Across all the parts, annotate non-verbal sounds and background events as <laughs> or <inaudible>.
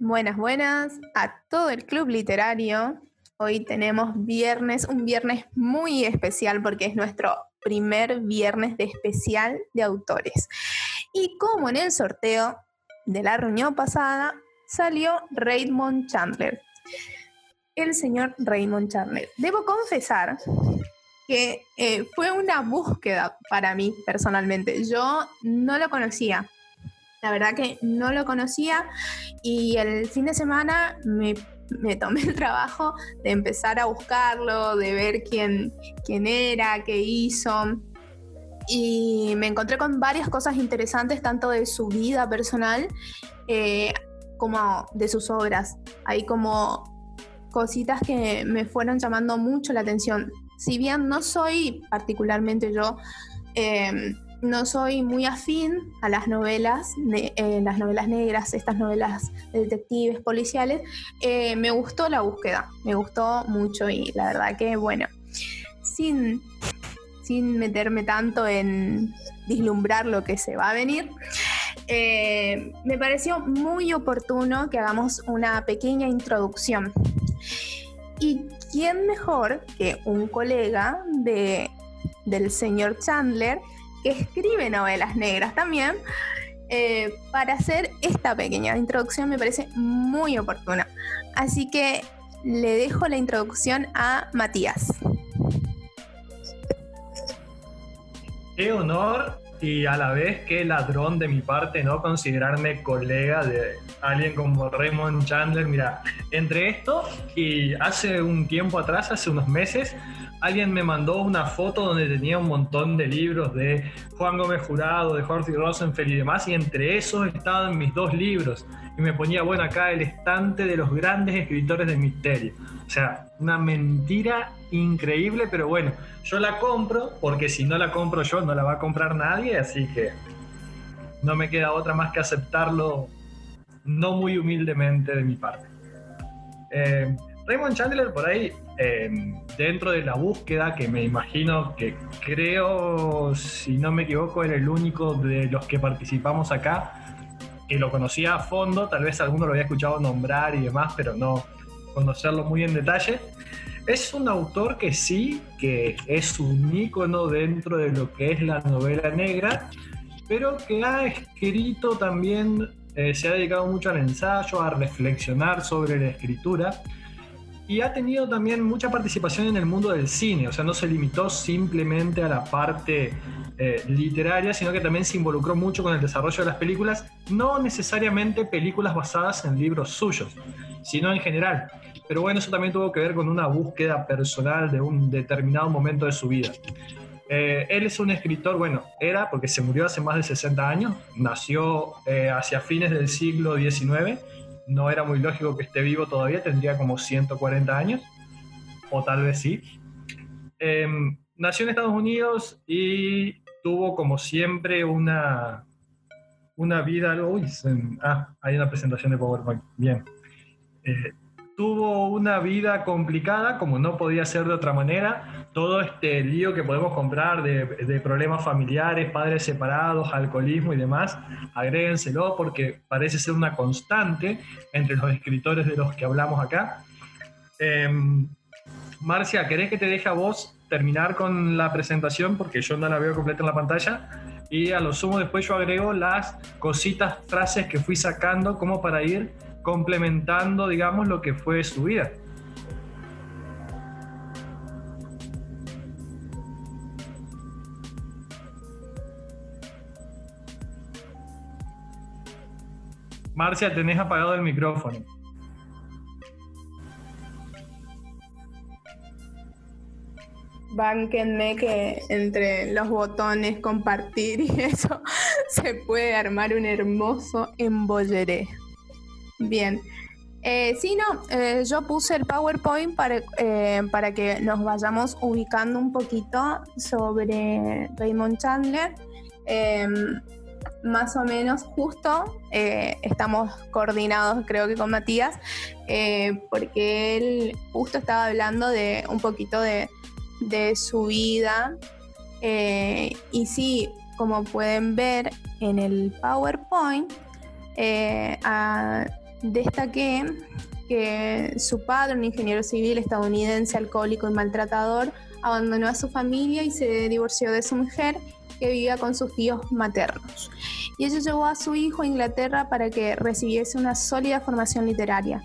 Buenas, buenas a todo el club literario. Hoy tenemos viernes, un viernes muy especial porque es nuestro primer viernes de especial de autores. Y como en el sorteo de la reunión pasada, salió Raymond Chandler. El señor Raymond Chandler. Debo confesar que eh, fue una búsqueda para mí personalmente. Yo no lo conocía. La verdad que no lo conocía y el fin de semana me, tomé el trabajo de empezar a buscarlo, de ver quién, quién era, qué hizo. Y me encontré con varias cosas interesantes, tanto de su vida personal eh, como de sus obras. Hay como cositas que me fueron llamando mucho la atención. Si bien no soy particularmente yo eh, no soy muy afín a las novelas, eh, las novelas negras, estas novelas de detectives policiales, eh, me gustó la búsqueda, me gustó mucho y la verdad que, bueno, sin, sin meterme tanto en vislumbrar lo que se va a venir, eh, me pareció muy oportuno que hagamos una pequeña introducción. ¿Y quién mejor que un colega de, del señor Chandler? Que escribe novelas negras también, eh, para hacer esta pequeña introducción me parece muy oportuna. Así que le dejo la introducción a Matías. Qué honor y a la vez qué ladrón de mi parte no considerarme colega de alguien como Raymond Chandler. Mira, entre esto y hace un tiempo atrás, hace unos meses, alguien me mandó una foto donde tenía un montón de libros de Juan Gómez Jurado, de Jorge Rosenfeld y demás, y entre esos estaban mis dos libros. Y me ponía, bueno, acá el estante de los grandes escritores de misterio. O sea, una mentira increíble, pero bueno, yo la compro, porque si no la compro yo, no la va a comprar nadie, así que no me queda otra más que aceptarlo no muy humildemente de mi parte. Eh, Raymond Chandler por ahí, em, dentro de la búsqueda, que me imagino que creo, si no me equivoco, era el único de los que participamos acá, que lo conocía a fondo, tal vez alguno lo había escuchado nombrar y demás, pero no conocerlo muy en detalle. Es un autor que sí, que es un ícono dentro de lo que es la novela negra, pero que ha escrito también, eh, se ha dedicado mucho al ensayo, a reflexionar sobre la escritura y ha tenido también mucha participación en el mundo del cine, o sea, no se limitó simplemente a la parte eh, literaria, sino que también se involucró mucho con el desarrollo de las películas, no necesariamente películas basadas en libros suyos, sino en general. Pero bueno, eso también tuvo que ver con una búsqueda personal de un determinado momento de su vida. Eh, él es un escritor, bueno, era porque se murió hace más de 60 años, nació eh, hacia fines del siglo XIX no era muy lógico que esté vivo todavía, tendría como 140 años, o tal vez sí. Em, nació en Estados Unidos y tuvo como siempre una, una vida... Uy, ah, hay una presentación de PowerPoint, bien. Eh, tuvo una vida complicada, como no podía ser de otra manera. Todo este lío que podemos comprar de, problemas familiares, padres separados, alcoholismo y demás, agréguenselo porque parece ser una constante entre los escritores de los que hablamos acá. Em, Marcia, ¿querés que te deje a vos terminar con la presentación? Porque yo no la veo completa en la pantalla. Y a lo sumo después yo agrego las cositas, frases que fui sacando como para ir complementando, digamos, lo que fue su vida. Marcia, tenés apagado el micrófono. Bánquenme que entre los botones compartir y eso <laughs> se puede armar un hermoso embolleré. Bien. Eh, sí, no, eh, yo puse el PowerPoint para, eh, para que nos vayamos ubicando un poquito sobre Raymond Chandler. Em, más o menos justo estamos coordinados creo que con Matías porque él justo estaba hablando de un poquito de, de su vida y sí, como pueden ver en el PowerPoint, destaqué que su padre, un ingeniero civil estadounidense alcohólico y maltratador, abandonó a su familia y se divorció de su mujer que vivía con sus tíos maternos. Y ella llevó a su hijo a Inglaterra para que recibiese una sólida formación literaria.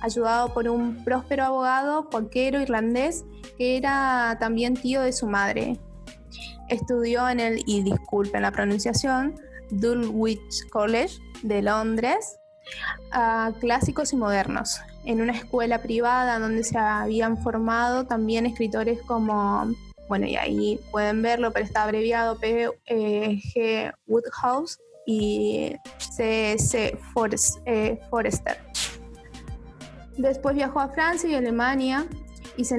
Ayudado por un próspero abogado cualquiero irlandés que era también tío de su madre. Estudió en el, y disculpen la pronunciación, Dulwich College de Londres, clásicos y modernos, en una escuela privada donde se habían formado también escritores como, bueno, y ahí pueden verlo, pero está abreviado P. Eh, G. Woodhouse y C. C. Eh, Forrester. Después viajó a Francia y Alemania y se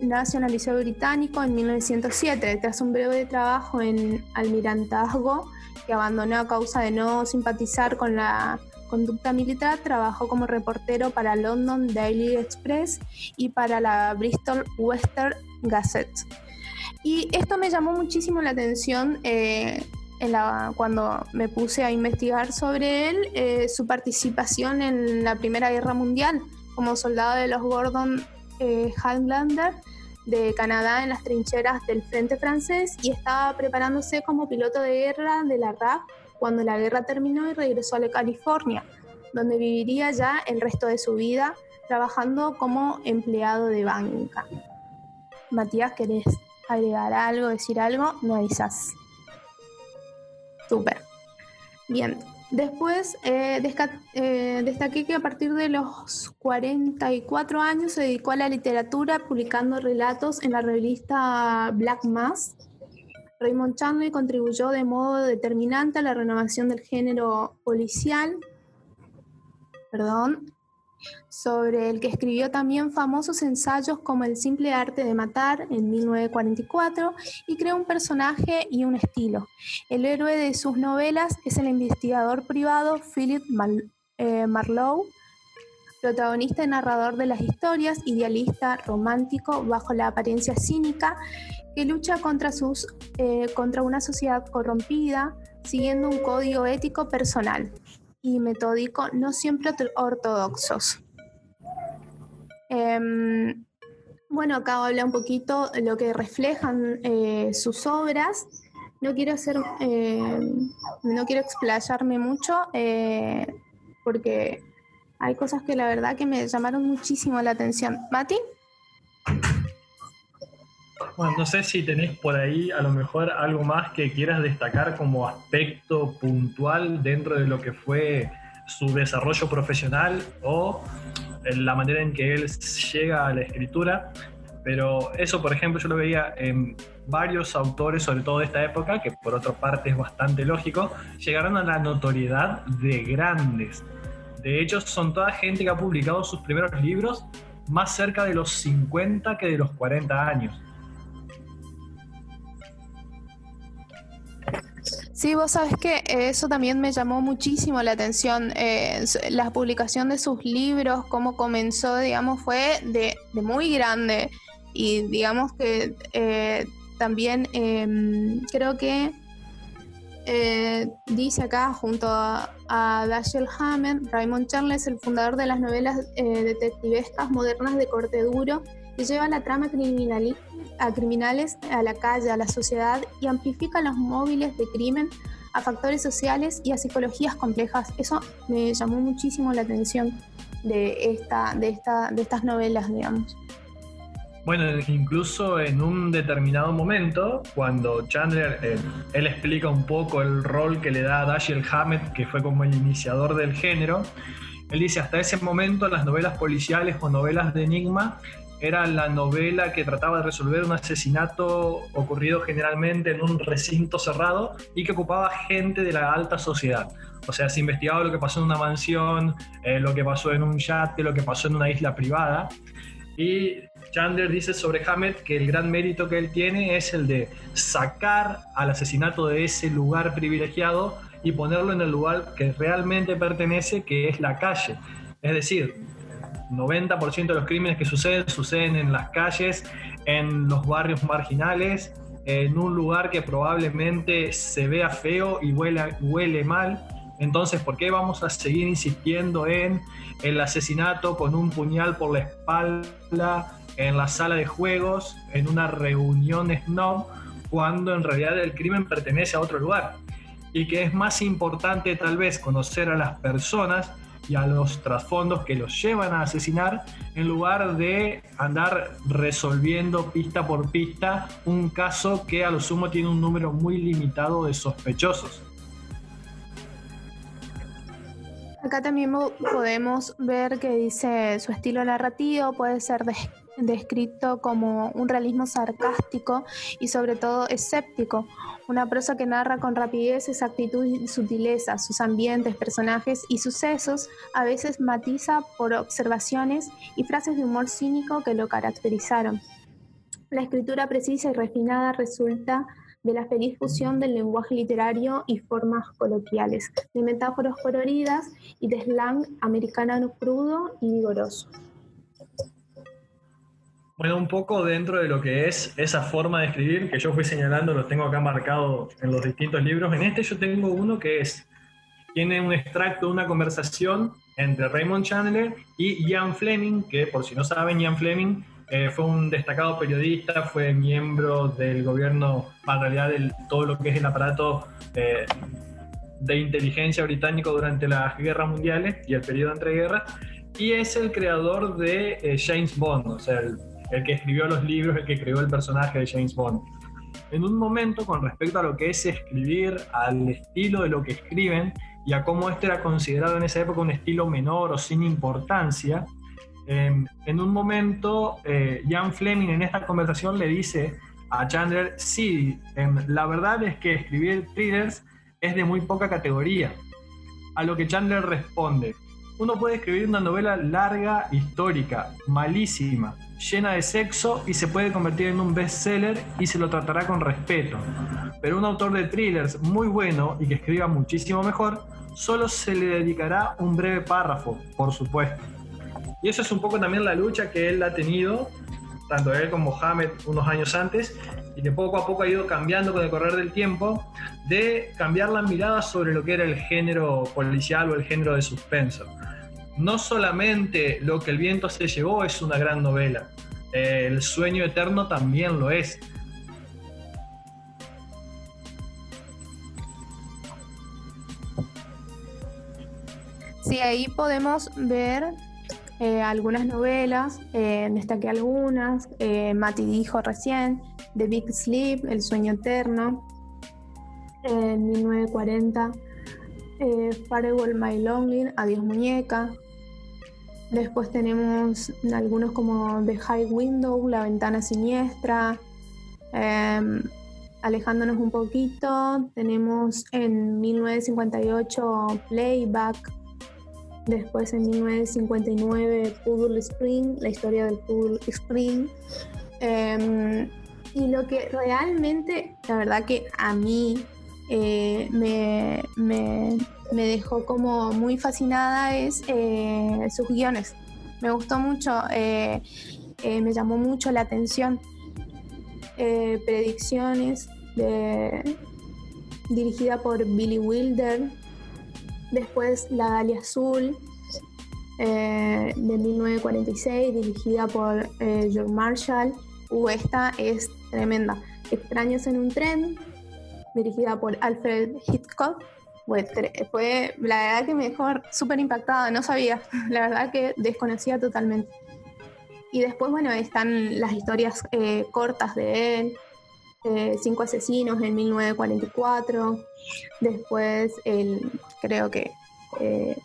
nacionalizó británico en 1907 tras un breve trabajo en almirantazgo que abandonó a causa de no simpatizar con la conducta militar, trabajó como reportero para London Daily Express y para la Bristol Western Gazette. Y esto me llamó muchísimo la atención eh, cuando me puse a investigar sobre él, eh, su participación en la Primera Guerra Mundial como soldado de los Gordon eh, Highlander de Canadá en las trincheras del frente francés y estaba preparándose como piloto de guerra de la RAF cuando la guerra terminó y regresó a la California, donde viviría ya el resto de su vida trabajando como empleado de banca. Matías, ¿querés agregar algo, decir algo? No avisas. Súper. Bien. Después eh, eh, destaqué que a partir de los 44 años se dedicó a la literatura publicando relatos en la revista Black Mass Raymond Chandler contribuyó de modo determinante a la renovación del género policial, perdón, sobre el que escribió también famosos ensayos como El simple arte de matar en 1944 y creó un personaje y un estilo. El héroe de sus novelas es el investigador privado Philip eh, Marlowe, protagonista y narrador de las historias, idealista, romántico, bajo la apariencia cínica que lucha contra, sus, eh, contra una sociedad corrompida, siguiendo un código ético personal y metódico no siempre ortodoxos. Em, bueno, acá habla un poquito lo que reflejan eh, sus obras. No quiero hacer, em, no quiero explayarme mucho eh, porque hay cosas que la verdad que me llamaron muchísimo la atención. Mati. Bueno, no sé si tenés por ahí a lo mejor algo más que quieras destacar como aspecto puntual dentro de lo que fue su desarrollo profesional o la manera en que él llega a la escritura. Pero eso, por ejemplo, yo lo veía en varios autores, sobre todo de esta época, que por otra parte es bastante lógico, llegaron a la notoriedad de grandes. De hecho, son toda gente que ha publicado sus primeros libros más cerca de los 50 que de los 40 años. Sí, vos sabes que eso también me llamó muchísimo la atención. Eh, la publicación de sus libros, cómo comenzó, digamos, fue de, muy grande. Y digamos que eh, también em, creo que eh, dice acá junto a, Dashiell Hammett, Raymond Charles, el fundador de las novelas detectivescas modernas de corte duro, que lleva la trama criminal a criminales a la calle, a la sociedad y amplifica los móviles de crimen a factores sociales y a psicologías complejas. Eso me llamó muchísimo la atención de, esta, de, esta, de estas novelas, digamos. Bueno, incluso en un determinado momento, cuando Chandler, eh, él explica un poco el rol que le da a Dashiell Hammett, que fue como el iniciador del género, él dice, hasta ese momento las novelas policiales o novelas de enigma era la novela que trataba de resolver un asesinato ocurrido generalmente en un recinto cerrado y que ocupaba gente de la alta sociedad. O sea, se investigaba lo que pasó en una mansión, eh, lo que pasó en un yate, lo que pasó en una isla privada. Y Chandler dice sobre Hammett que el gran mérito que él tiene es el de sacar al asesinato de ese lugar privilegiado y ponerlo en el lugar que realmente pertenece, que es la calle. Es decir, 90% de los crímenes que suceden suceden en las calles, en los barrios marginales, en un lugar que probablemente se vea feo y huele, huele mal. Entonces, ¿por qué vamos a seguir insistiendo en el asesinato con un puñal por la espalda en la sala de juegos, en una reunión snob, cuando en realidad el crimen pertenece a otro lugar? Y que es más importante tal vez conocer a las personas y a los trasfondos que los llevan a asesinar en lugar de andar resolviendo pista por pista un caso que a lo sumo tiene un número muy limitado de sospechosos. Acá también podemos ver que dice su estilo narrativo puede ser descrito como un realismo sarcástico y sobre todo escéptico, una prosa que narra con rapidez, exactitud y sutileza sus ambientes, personajes y sucesos, a veces matiza por observaciones y frases de humor cínico que lo caracterizaron. La escritura precisa y refinada resulta de la feliz fusión del lenguaje literario y formas coloquiales, de metáforas coloridas y de slang americano crudo y vigoroso. Bueno, un poco dentro de lo que es esa forma de escribir que yo fui señalando, lo tengo acá marcado en los distintos libros. En este yo tengo uno que es, tiene un extracto de una conversación entre Raymond Chandler y Ian Fleming, que por si no saben, Ian Fleming eh, fue un destacado periodista, fue miembro del gobierno, en realidad de todo lo que es el aparato eh, de inteligencia británico durante las guerras mundiales y el periodo entre guerras, y es el creador de eh, James Bond, o sea, el el que escribió los libros, el que creó el personaje de James Bond. En un momento, con respecto a lo que es escribir, al estilo de lo que escriben y a cómo este era considerado en esa época un estilo menor o sin importancia, em, en un momento, eh, Jan Fleming en esta conversación le dice a Chandler, sí, em, la verdad es que escribir thrillers es de muy poca categoría. A lo que Chandler responde, uno puede escribir una novela larga, histórica, malísima, llena de sexo y se puede convertir en un bestseller y se lo tratará con respeto. Pero un autor de thrillers muy bueno y que escriba muchísimo mejor, solo se le dedicará un breve párrafo, por supuesto. Y eso es un poco también la lucha que él ha tenido, tanto él como Mohamed unos años antes, y que poco a poco ha ido cambiando con el correr del tiempo, de cambiar la mirada sobre lo que era el género policial o el género de suspenso no solamente Lo que el viento se llevó es una gran novela, El sueño eterno también lo es. Sí, ahí podemos ver eh, algunas novelas, eh, destaqué algunas, eh, Mati dijo recién, The Big Sleep, El sueño eterno, en 1940, eh, Farewell My Longing, Adiós Muñeca, Después tenemos algunos como The High Window, La Ventana Siniestra. Em, alejándonos un poquito, tenemos en 1958 Playback. Después en 1959 Poodle Spring, la historia del Poodle Spring. Em, y lo que realmente, la verdad que a mí eh, me, dejó como muy fascinada es eh, sus guiones. Me gustó mucho, eh, me llamó mucho la atención. predicciones dirigida por Billy Wilder. Después La Dalia Azul de 1946, dirigida por George Marshall. Uh, esta es tremenda. Extraños en un tren, dirigida por Alfred Hitchcock. Fue, la verdad que me dejó súper impactada, no sabía, <laughs> la verdad que desconocía totalmente. Y después, bueno, están las historias eh, cortas de él, eh, Cinco Asesinos en 1944, después el, creo que eh,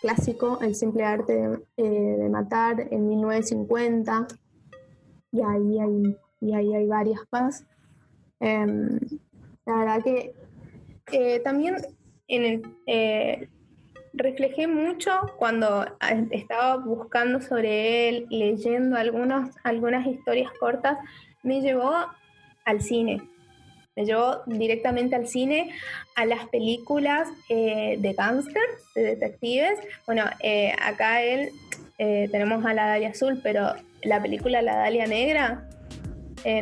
clásico, El simple arte de, matar en 1950, y ahí hay, y ahí hay varias más. Em, la verdad que eh, también en eh, reflejé mucho cuando eh, estaba buscando sobre él, leyendo algunos, algunas historias cortas, me llevó al cine. Me llevó directamente al cine, a las películas de gángster, de detectives. Bueno, acá él tenemos a la Dalia Azul, pero la película La Dalia Negra,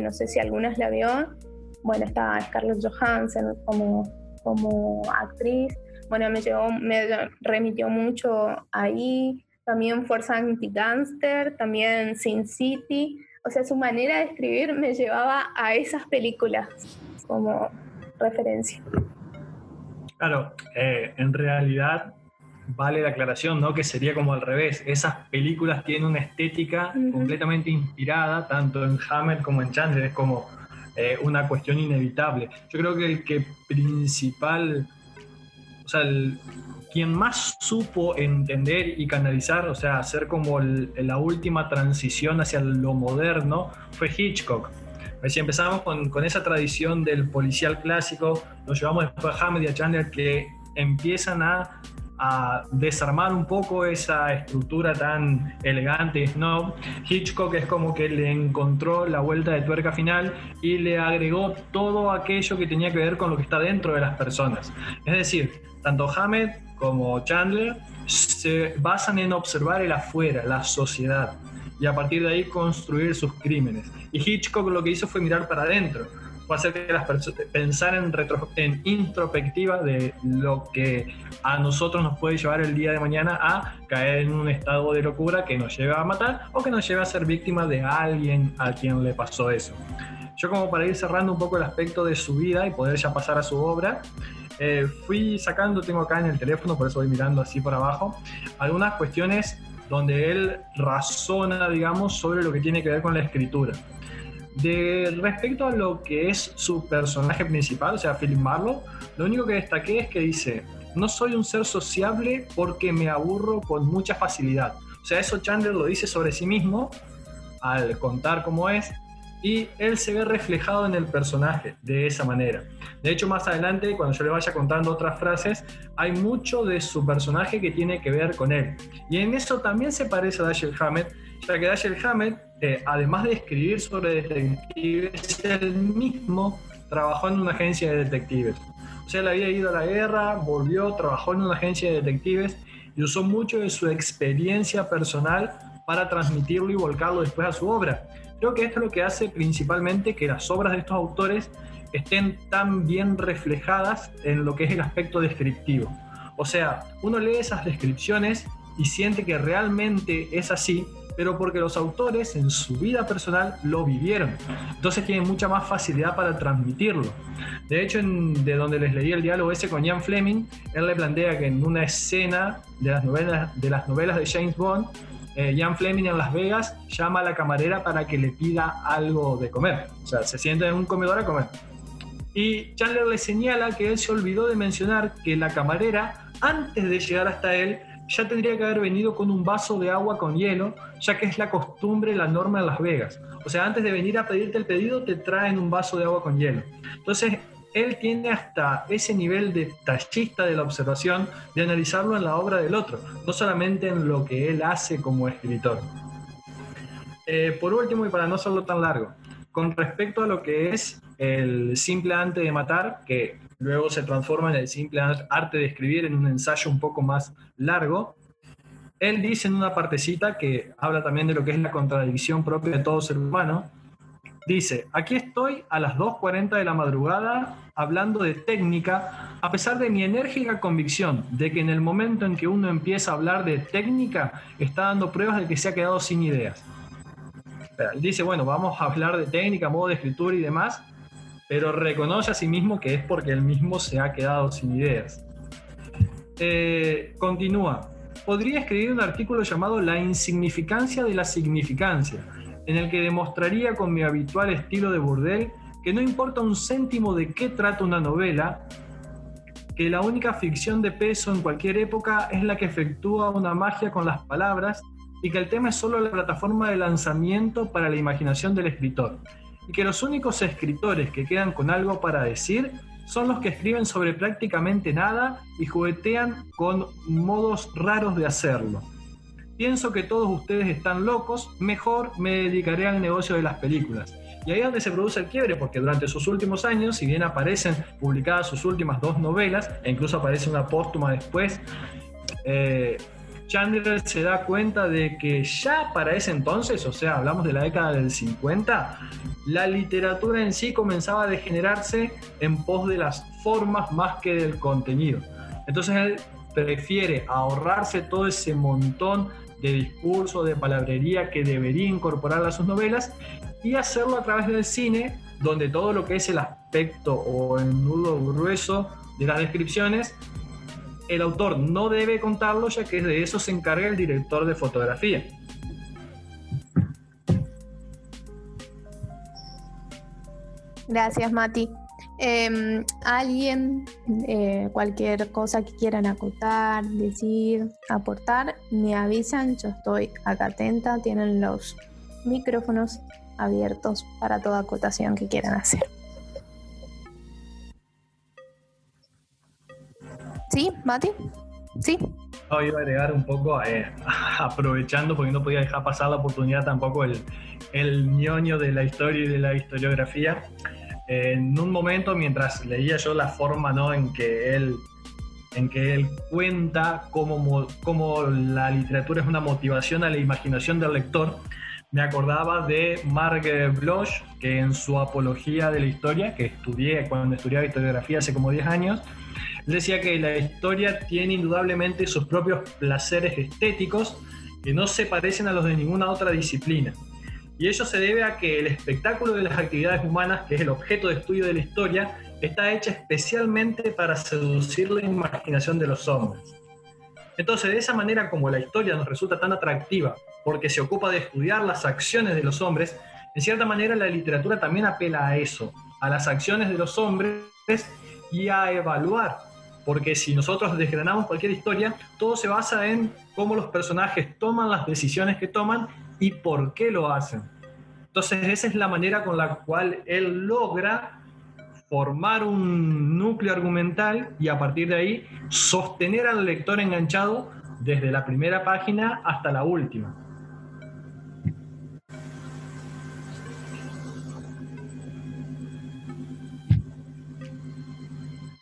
no sé si algunas la vio, bueno, está Scarlett Johansson como, como actriz, bueno, me, llevó, me remitió mucho ahí. También Fuerza Anti-Gangster, también Sin City. O sea, su manera de escribir me llevaba a esas películas como referencia. Claro, eh, en realidad vale la aclaración, ¿no? Que sería como al revés. Esas películas tienen una estética completamente inspirada, tanto en Hammer como en Chandler, es como eh, una cuestión inevitable. Yo creo que el que principal, o sea, el, quien más supo entender y canalizar, o sea, hacer como la última transición hacia lo moderno, fue Hitchcock. Si empezamos con, esa tradición del policial clásico, nos llevamos después a Hammer y a Chandler que empiezan a desarmar un poco esa estructura tan elegante ¿no? Hitchcock es como que le encontró la vuelta de tuerca final y le agregó todo aquello que tenía que ver con lo que está dentro de las personas. Es decir, tanto Hammett como Chandler se basan en observar el afuera, la sociedad, y a partir de ahí construir sus crímenes. Y Hitchcock lo que hizo fue mirar para adentro fue hacer que las personas pensar en, retro, en introspectiva de lo que a nosotros nos puede llevar el día de mañana a caer en un estado de locura que nos lleva a matar o que nos lleva a ser víctima de alguien a quien le pasó eso. Yo como para ir cerrando un poco el aspecto de su vida y poder ya pasar a su obra, eh, fui sacando, tengo acá en el teléfono, por eso voy mirando así por abajo, algunas cuestiones donde él razona, digamos, sobre lo que tiene que ver con la escritura. De respecto a lo que es su personaje principal, o sea, Philip Marlowe, lo único que destaqué es que dice, no soy un ser sociable porque me aburro con mucha facilidad. O sea, eso Chandler lo dice sobre sí mismo al contar cómo es y él se ve reflejado en el personaje de esa manera. De hecho, más adelante, cuando yo le vaya contando otras frases, hay mucho de su personaje que tiene que ver con él. Y en eso también se parece a Dashiell Hammett, ya que Dashiell Hammett además de escribir sobre detectives, él mismo trabajó en una agencia de detectives. O sea, él había ido a la guerra, volvió, trabajó en una agencia de detectives y usó mucho de su experiencia personal para transmitirlo y volcarlo después a su obra. Creo que esto es lo que hace principalmente que las obras de estos autores estén tan bien reflejadas en lo que es el aspecto descriptivo. O sea, uno lee esas descripciones y siente que realmente es así pero porque los autores en su vida personal lo vivieron. Entonces tienen mucha más facilidad para transmitirlo. De hecho, de donde les leí el diálogo ese con Ian Fleming, él le plantea que en una escena de las novelas de, las novelas de James Bond, eh, Ian Fleming en Las Vegas llama a la camarera para que le pida algo de comer. O sea, se siente en un comedor a comer. Y Chandler le señala que él se olvidó de mencionar que la camarera, antes de llegar hasta él, ya tendría que haber venido con un vaso de agua con hielo, ya que es la costumbre, la norma en Las Vegas. O sea, antes de venir a pedirte el pedido, te traen un vaso de agua con hielo. Entonces, él tiene hasta ese nivel de tallista de la observación, de analizarlo en la obra del otro, no solamente en lo que él hace como escritor. Eh, por último, y para no hacerlo tan largo, con respecto a lo que es el simple arte de matar, que luego se transforma en el simple arte de escribir en un ensayo un poco más largo. Él dice en una partecita que habla también de lo que es la contradicción propia de todo ser humano. Dice, aquí estoy a las 2.40 de la madrugada hablando de técnica, a pesar de mi enérgica convicción de que en el momento en que uno empieza a hablar de técnica, está dando pruebas de que se ha quedado sin ideas. Él dice, bueno, vamos a hablar de técnica, modo de escritura y demás, pero reconoce a sí mismo que es porque él mismo se ha quedado sin ideas. Eh, continúa. Podría escribir un artículo llamado La insignificancia de la significancia, en el que demostraría con mi habitual estilo de burdel que no importa un céntimo de qué trata una novela, que la única ficción de peso en cualquier época es la que efectúa una magia con las palabras y que el tema es solo la plataforma de lanzamiento para la imaginación del escritor y que los únicos escritores que quedan con algo para decir son los que escriben sobre prácticamente nada y juguetean con modos raros de hacerlo. Pienso que todos ustedes están locos, mejor me dedicaré al negocio de las películas. Y ahí es donde se produce el quiebre, porque durante sus últimos años, si bien aparecen publicadas sus últimas dos novelas, e incluso aparece una póstuma después, eh, Chandler se da cuenta de que ya para ese entonces, o sea, hablamos de la década del 50, la literatura en sí comenzaba a degenerarse en pos de las formas más que del contenido. Entonces él prefiere ahorrarse todo ese montón de discurso, de palabrería que debería incorporar a sus novelas y hacerlo a través del cine, donde todo lo que es el aspecto o el nudo grueso de las descripciones, el autor no debe contarlo, ya que de eso se encarga el director de fotografía. Gracias, Mati. Em, alguien, eh, cualquier cosa que quieran acotar, decir, aportar, me avisan, yo estoy acá atenta, tienen los micrófonos abiertos para toda acotación que quieran hacer. ¿Sí, Mati? ¿Sí? No, iba a agregar un poco, eh, <laughs> aprovechando, porque no podía dejar pasar la oportunidad tampoco el, el ñoño de la historia y de la historiografía en un momento mientras leía yo la forma ¿no? en que él en que él cuenta cómo, cómo la literatura es una motivación a la imaginación del lector, me acordaba de Marc Bloch, que en su apología de la historia, que estudié cuando estudiaba historiografía hace como 10 años, decía que la historia tiene indudablemente sus propios placeres estéticos que no se parecen a los de ninguna otra disciplina. Y ello se debe a que el espectáculo de las actividades humanas, que es el objeto de estudio de la historia, está hecha especialmente para seducir la imaginación de los hombres. Entonces, de esa manera como la historia nos resulta tan atractiva, porque se ocupa de estudiar las acciones de los hombres, en cierta manera la literatura también apela a eso, a las acciones de los hombres y a evaluar, porque si nosotros desgranamos cualquier historia, todo se basa en cómo los personajes toman las decisiones que toman y por qué lo hacen. Entonces esa es la manera con la cual él logra formar un núcleo argumental y a partir de ahí sostener al lector enganchado desde la primera página hasta la última.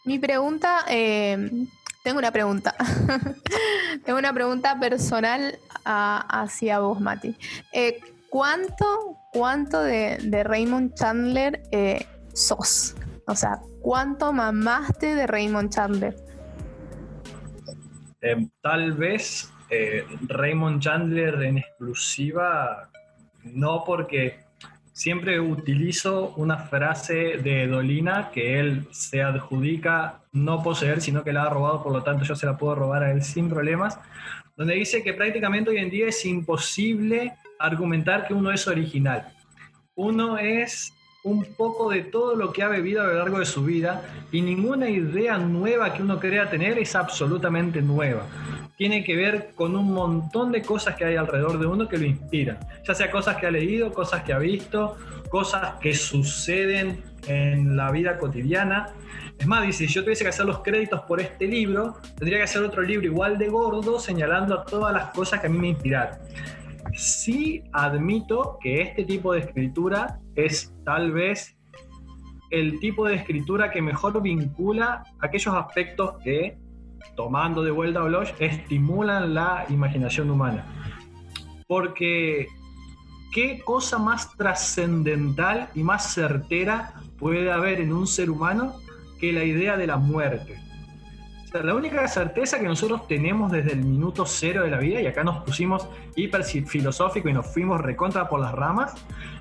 Mi pregunta, eh, tengo una pregunta. <laughs> tengo una pregunta personal hacia vos, Mati. Eh, ¿Cuánto, cuánto de, Raymond Chandler eh, sos? O sea, ¿cuánto mamaste de Raymond Chandler? Em, tal vez Raymond Chandler en exclusiva, no porque siempre utilizo una frase de Dolina que él se adjudica no poseer, sino que la ha robado, por lo tanto yo se la puedo robar a él sin problemas, donde dice que prácticamente hoy en día es imposible argumentar que uno es original. Uno es un poco de todo lo que ha bebido a lo largo de su vida y ninguna idea nueva que uno crea tener es absolutamente nueva tiene que ver con un montón de cosas que hay alrededor de uno que lo inspiran. Ya sea cosas que ha leído, cosas que ha visto, cosas que suceden en la vida cotidiana. Es más, dice, si yo tuviese que hacer los créditos por este libro, tendría que hacer otro libro igual de gordo señalando todas las cosas que a mí me inspiraron. Sí admito que este tipo de escritura es tal vez el tipo de escritura que mejor vincula aquellos aspectos que tomando de vuelta a Bloch, estimulan la imaginación humana. Porque qué cosa más trascendental y más certera puede haber en un ser humano que la idea de la muerte. La única certeza que nosotros tenemos desde el minuto cero de la vida, y acá nos pusimos hiper filosófico y nos fuimos recontra por las ramas,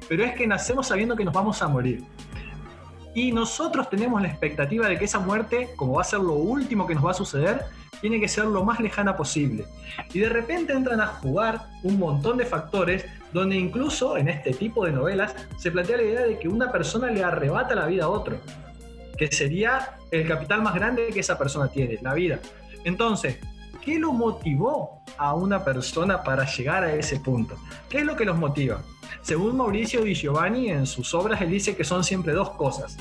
pero es que nacemos sabiendo que nos vamos a morir. Y nosotros tenemos la expectativa de que esa muerte, como va a ser lo último que nos va a suceder, tiene que ser lo más lejana posible. Y de repente entran a jugar un montón de factores donde incluso en este tipo de novelas se plantea la idea de que una persona le arrebata la vida a otro, que sería el capital más grande que esa persona tiene, la vida. Entonces, ¿qué lo motivó a una persona para llegar a ese punto? ¿Qué es lo que los motiva? Según Mauricio Di Giovanni, en sus obras él dice que son siempre dos cosas,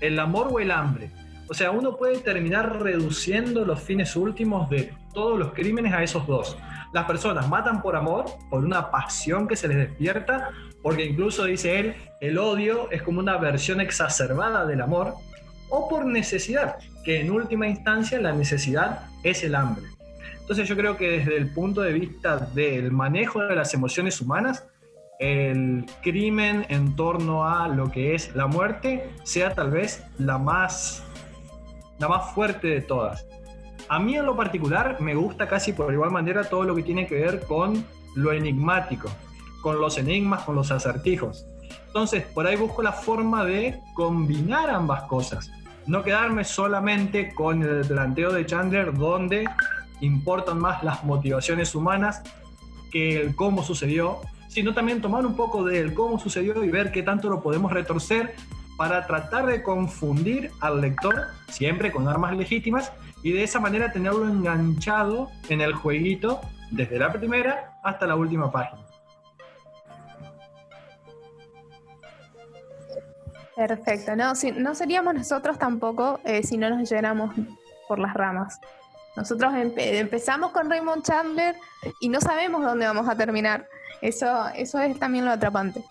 el amor o el hambre. O sea, uno puede terminar reduciendo los fines últimos de todos los crímenes a esos dos. Las personas matan por amor, por una pasión que se les despierta, porque incluso dice él, el odio es como una versión exacerbada del amor, o por necesidad, que en última instancia la necesidad es el hambre. Entonces yo creo que desde el punto de vista del manejo de las emociones humanas, el crimen en torno a lo que es la muerte sea tal vez la más, la más fuerte de todas. A mí en lo particular me gusta casi por igual manera todo lo que tiene que ver con lo enigmático, con los enigmas, con los acertijos. Entonces, por ahí busco la forma de combinar ambas cosas. No quedarme solamente con el planteo de Chandler donde importan más las motivaciones humanas que el cómo sucedió, sino también tomar un poco del cómo sucedió y ver qué tanto lo podemos retorcer para tratar de confundir al lector, siempre con armas legítimas, y de esa manera tenerlo enganchado en el jueguito desde la primera hasta la última página. Perfecto, no, no seríamos nosotros tampoco eh, si no nos llenamos por las ramas. Nosotros empezamos con Raymond Chandler y no sabemos dónde vamos a terminar. Eso, eso es también lo atrapante.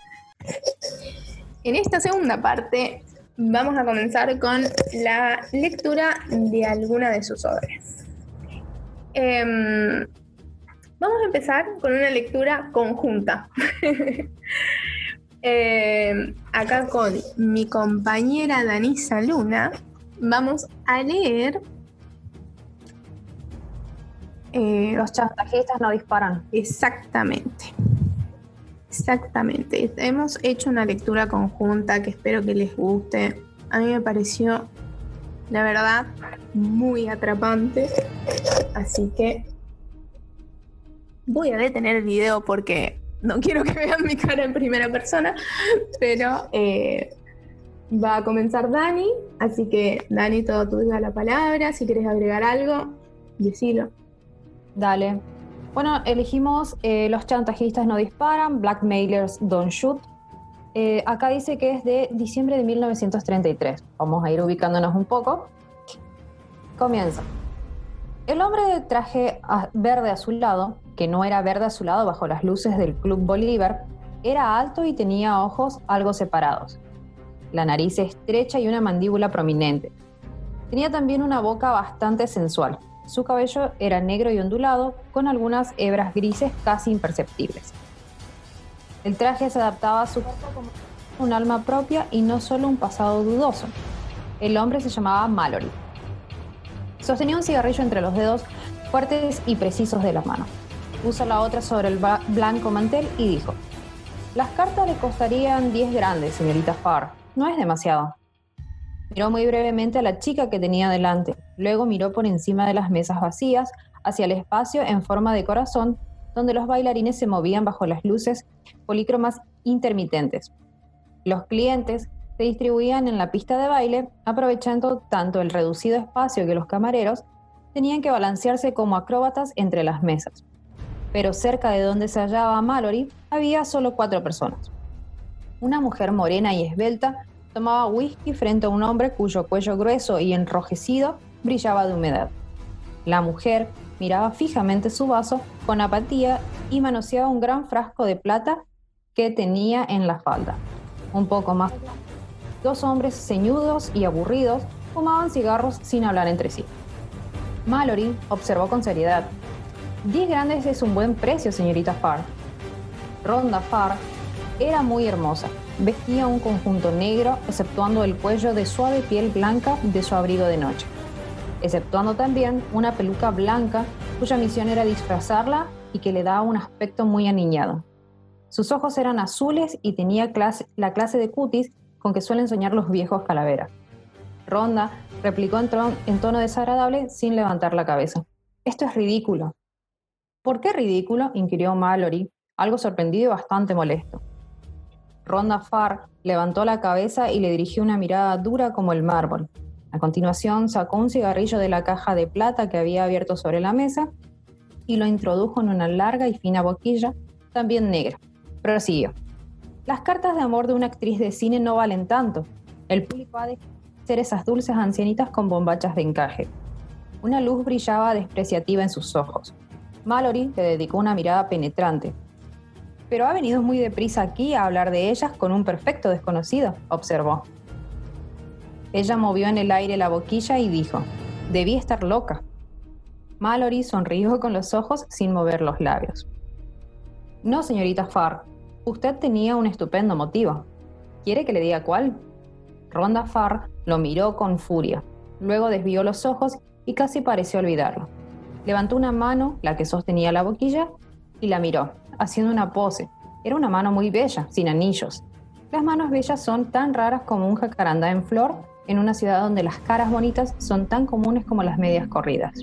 En esta segunda parte vamos a comenzar con la lectura de alguna de sus obras. Em, vamos a empezar con una lectura conjunta. <laughs> Em, acá con mi compañera Danisa Luna vamos a leer eh, los chantajistas no disparan. Exactamente. Exactamente. Hemos hecho una lectura conjunta que espero que les guste. A mí me pareció, la verdad, muy atrapante. Así que voy a detener el video porque no quiero que vean mi cara en primera persona, pero eh, va a comenzar Dani. Así que, Dani, todo tuyo la palabra. Si quieres agregar algo, decilo. Dale. Bueno, elegimos eh, Los chantajistas no disparan, Blackmailers don't shoot. Eh, acá dice que es de diciembre de 1933. Vamos a ir ubicándonos un poco. Comienza. El hombre de traje verde azulado, que no era verde azulado bajo las luces del Club Bolívar, era alto y tenía ojos algo separados, la nariz estrecha y una mandíbula prominente. Tenía también una boca bastante sensual, su cabello era negro y ondulado, con algunas hebras grises casi imperceptibles. El traje se adaptaba a su cuerpo como un alma propia y no solo un pasado dudoso. El hombre se llamaba Mallory. Sostenía un cigarrillo entre los dedos fuertes y precisos de la mano. Puso la otra sobre el blanco mantel y dijo, Las cartas le costarían 10 grandes, señorita Farr. No es demasiado. Miró muy brevemente a la chica que tenía delante, luego miró por encima de las mesas vacías hacia el espacio en forma de corazón donde los bailarines se movían bajo las luces polícromas intermitentes. Los clientes se distribuían en la pista de baile, aprovechando tanto el reducido espacio que los camareros tenían que balancearse como acróbatas entre las mesas. Pero cerca de donde se hallaba Mallory había solo cuatro personas. Una mujer morena y esbelta tomaba whisky frente a un hombre cuyo cuello grueso y enrojecido brillaba de humedad. La mujer miraba fijamente su vaso con apatía y manoseaba un gran frasco de plata que tenía en la falda. Un poco más. Dos hombres ceñudos y aburridos fumaban cigarros sin hablar entre sí. Mallory observó con seriedad. Diez grandes es un buen precio, señorita Farr. Ronda Farr era muy hermosa, Vestía un conjunto negro, exceptuando el cuello de suave piel blanca de su abrigo de noche, exceptuando también una peluca blanca cuya misión era disfrazarla y que le daba un aspecto muy aniñado. Sus ojos eran azules y tenía la clase de cutis con que suelen soñar los viejos calaveras. Ronda replicó en, en tono desagradable sin levantar la cabeza. Esto es ridículo. ¿Por qué ridículo? inquirió Mallory, algo sorprendido y bastante molesto. Ronda Farr levantó la cabeza y le dirigió una mirada dura como el mármol. A continuación sacó un cigarrillo de la caja de plata que había abierto sobre la mesa y lo introdujo en una larga y fina boquilla, también negra. Prosiguió. Las cartas de amor de una actriz de cine no valen tanto. El público ha de ser esas dulces ancianitas con bombachas de encaje. Una luz brillaba despreciativa en sus ojos. Mallory le dedicó una mirada penetrante, pero ha venido muy deprisa aquí a hablar de ellas con un perfecto desconocido, observó. Ella movió en el aire la boquilla y dijo, debí estar loca. Mallory sonrió con los ojos sin mover los labios. No, señorita Farr, usted tenía un estupendo motivo. ¿Quiere que le diga cuál? Ronda Farr lo miró con furia. Luego desvió los ojos y casi pareció olvidarlo. Levantó una mano, la que sostenía la boquilla, y la miró, haciendo una pose. Era una mano muy bella, sin anillos. Las manos bellas son tan raras como un jacarandá en flor en una ciudad donde las caras bonitas son tan comunes como las medias corridas.